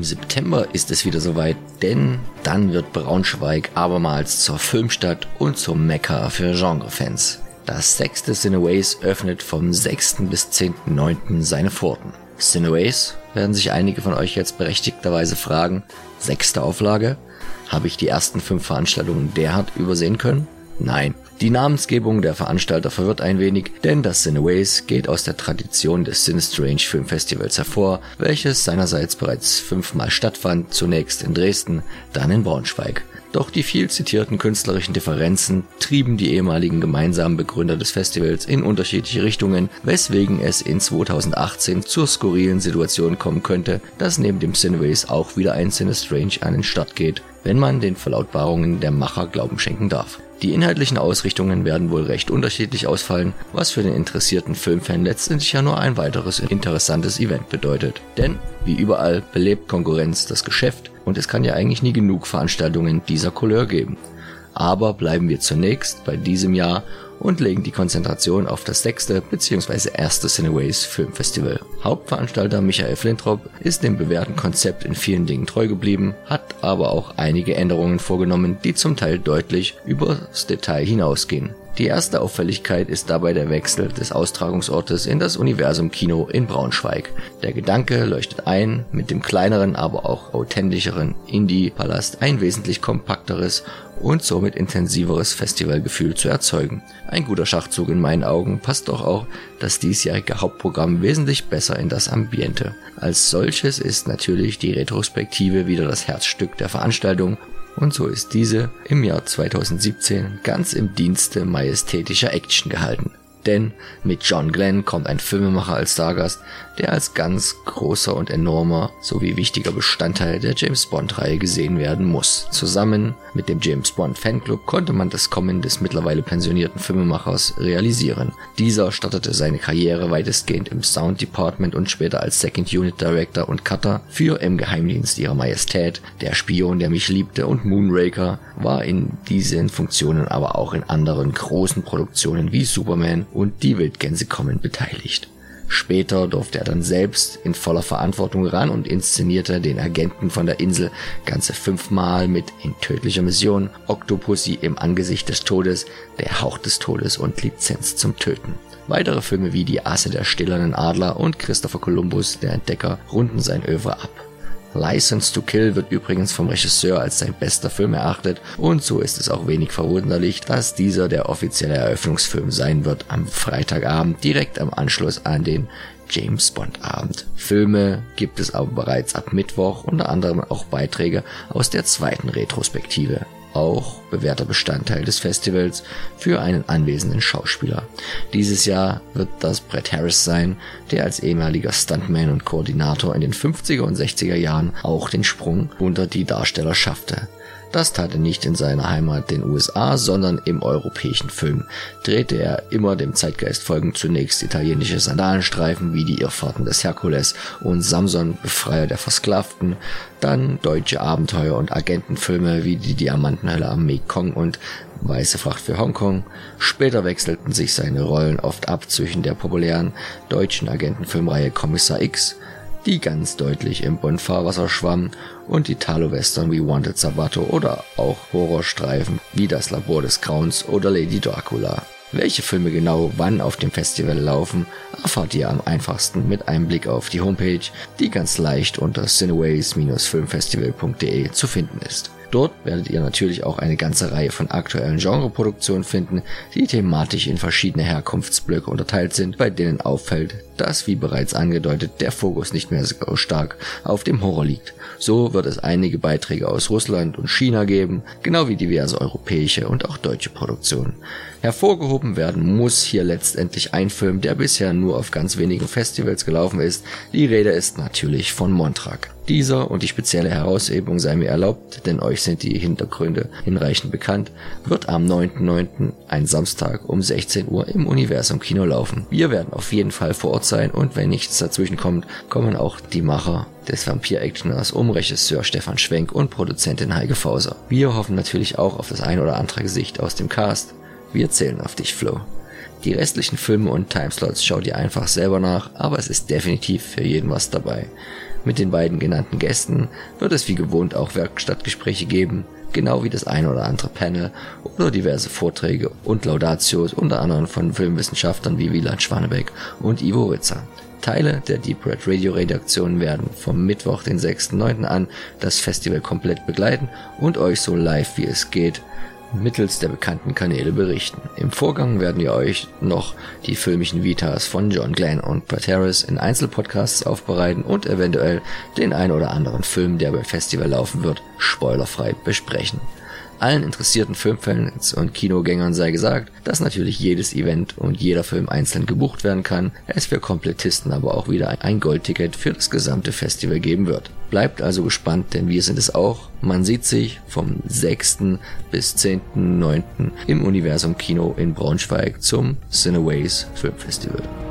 Im September ist es wieder soweit, denn dann wird Braunschweig abermals zur Filmstadt und zum Mekka für Genrefans. Das sechste Cineways öffnet vom 6. bis 10.9. seine Pforten. Cineways werden sich einige von euch jetzt berechtigterweise fragen, sechste Auflage? Habe ich die ersten fünf Veranstaltungen derart übersehen können? Nein. Die Namensgebung der Veranstalter verwirrt ein wenig, denn das Cineways geht aus der Tradition des Cinestrange Filmfestivals hervor, welches seinerseits bereits fünfmal stattfand, zunächst in Dresden, dann in Braunschweig. Doch die viel zitierten künstlerischen Differenzen trieben die ehemaligen gemeinsamen Begründer des Festivals in unterschiedliche Richtungen, weswegen es in 2018 zur skurrilen Situation kommen könnte, dass neben dem Cineways auch wieder ein Cinestrange an den Start geht, wenn man den Verlautbarungen der Macher Glauben schenken darf. Die inhaltlichen Ausrichtungen werden wohl recht unterschiedlich ausfallen, was für den interessierten Filmfan letztendlich ja nur ein weiteres interessantes Event bedeutet. Denn, wie überall, belebt Konkurrenz das Geschäft und es kann ja eigentlich nie genug Veranstaltungen dieser Couleur geben. Aber bleiben wir zunächst bei diesem Jahr und legen die Konzentration auf das sechste bzw. erste Cineways Filmfestival. Hauptveranstalter Michael Flintrop ist dem bewährten Konzept in vielen Dingen treu geblieben, hat aber auch einige Änderungen vorgenommen, die zum Teil deutlich übers Detail hinausgehen. Die erste Auffälligkeit ist dabei der Wechsel des Austragungsortes in das Universum Kino in Braunschweig. Der Gedanke leuchtet ein, mit dem kleineren, aber auch authentischeren Indie-Palast ein wesentlich kompakteres und somit intensiveres Festivalgefühl zu erzeugen. Ein guter Schachzug in meinen Augen passt doch auch das diesjährige Hauptprogramm wesentlich besser in das Ambiente. Als solches ist natürlich die Retrospektive wieder das Herzstück der Veranstaltung und so ist diese im Jahr 2017 ganz im Dienste majestätischer Action gehalten. Denn mit John Glenn kommt ein Filmemacher als Stargast, der als ganz großer und enormer sowie wichtiger Bestandteil der James Bond-Reihe gesehen werden muss. Zusammen mit dem James Bond Fanclub konnte man das Kommen des mittlerweile pensionierten Filmemachers realisieren. Dieser startete seine Karriere weitestgehend im Sound Department und später als Second Unit Director und Cutter für Im Geheimdienst ihrer Majestät, Der Spion, der mich liebte und Moonraker, war in diesen Funktionen aber auch in anderen großen Produktionen wie Superman und Die Wildgänse kommen beteiligt. Später durfte er dann selbst in voller Verantwortung ran und inszenierte den Agenten von der Insel ganze fünfmal mit In tödlicher Mission, Octopussy im Angesicht des Todes, Der Hauch des Todes und Lizenz zum Töten. Weitere Filme wie Die Asse der stillernen Adler und Christopher Columbus, der Entdecker, runden sein Övre ab. License to Kill wird übrigens vom Regisseur als sein bester Film erachtet und so ist es auch wenig verwunderlich, dass dieser der offizielle Eröffnungsfilm sein wird am Freitagabend direkt am Anschluss an den James Bond Abend. Filme gibt es aber bereits ab Mittwoch, unter anderem auch Beiträge aus der zweiten Retrospektive auch bewährter Bestandteil des Festivals für einen anwesenden Schauspieler. Dieses Jahr wird das Brett Harris sein, der als ehemaliger Stuntman und Koordinator in den 50er und 60er Jahren auch den Sprung unter die Darsteller schaffte. Das tat er nicht in seiner Heimat den USA, sondern im europäischen Film. Drehte er immer dem Zeitgeist folgend zunächst italienische Sandalenstreifen wie die Irrfahrten des Herkules und Samson, Befreier der Versklavten, dann deutsche Abenteuer- und Agentenfilme wie die Diamantenhölle am Mekong und Weiße Fracht für Hongkong. Später wechselten sich seine Rollen oft ab zwischen der populären deutschen Agentenfilmreihe Kommissar X die ganz deutlich im Bond-Fahrwasser schwamm, und Italo-Western wie Wanted Sabato oder auch Horrorstreifen wie Das Labor des Grauens oder Lady Dracula. Welche Filme genau wann auf dem Festival laufen, erfahrt ihr am einfachsten mit einem Blick auf die Homepage, die ganz leicht unter cineways-filmfestival.de zu finden ist. Dort werdet ihr natürlich auch eine ganze Reihe von aktuellen Genreproduktionen finden, die thematisch in verschiedene Herkunftsblöcke unterteilt sind, bei denen auffällt, dass, wie bereits angedeutet, der Fokus nicht mehr so stark auf dem Horror liegt. So wird es einige Beiträge aus Russland und China geben, genau wie diverse europäische und auch deutsche Produktionen. Hervorgehoben werden muss hier letztendlich ein Film, der bisher nur auf ganz wenigen Festivals gelaufen ist. Die Rede ist natürlich von Montrag. Dieser und die spezielle Heraushebung sei mir erlaubt, denn euch sind die Hintergründe hinreichend bekannt, wird am 9.9., ein Samstag um 16 Uhr im Universum Kino laufen. Wir werden auf jeden Fall vor Ort sein und wenn nichts dazwischen kommt, kommen auch die Macher des Vampir-Actioners um Regisseur Stefan Schwenk und Produzentin Heike Fauser. Wir hoffen natürlich auch auf das ein oder andere Gesicht aus dem Cast. Wir zählen auf dich, Flo. Die restlichen Filme und Timeslots schaut ihr einfach selber nach, aber es ist definitiv für jeden was dabei. Mit den beiden genannten Gästen wird es wie gewohnt auch Werkstattgespräche geben, genau wie das ein oder andere Panel oder diverse Vorträge und Laudatios unter anderem von Filmwissenschaftlern wie Wieland Schwanebeck und Ivo Ritzer. Teile der Deep Red Radio Redaktion werden vom Mittwoch, den 6.9. an das Festival komplett begleiten und euch so live wie es geht mittels der bekannten Kanäle berichten. Im Vorgang werden wir euch noch die filmischen Vitas von John Glenn und Brett Harris in Einzelpodcasts aufbereiten und eventuell den ein oder anderen Film, der beim Festival laufen wird, spoilerfrei besprechen. Allen interessierten Filmfans und Kinogängern sei gesagt, dass natürlich jedes Event und jeder Film einzeln gebucht werden kann, es für Komplettisten aber auch wieder ein Goldticket für das gesamte Festival geben wird. Bleibt also gespannt, denn wir sind es auch. Man sieht sich vom 6. bis 10.9. im Universum Kino in Braunschweig zum Cineways Filmfestival.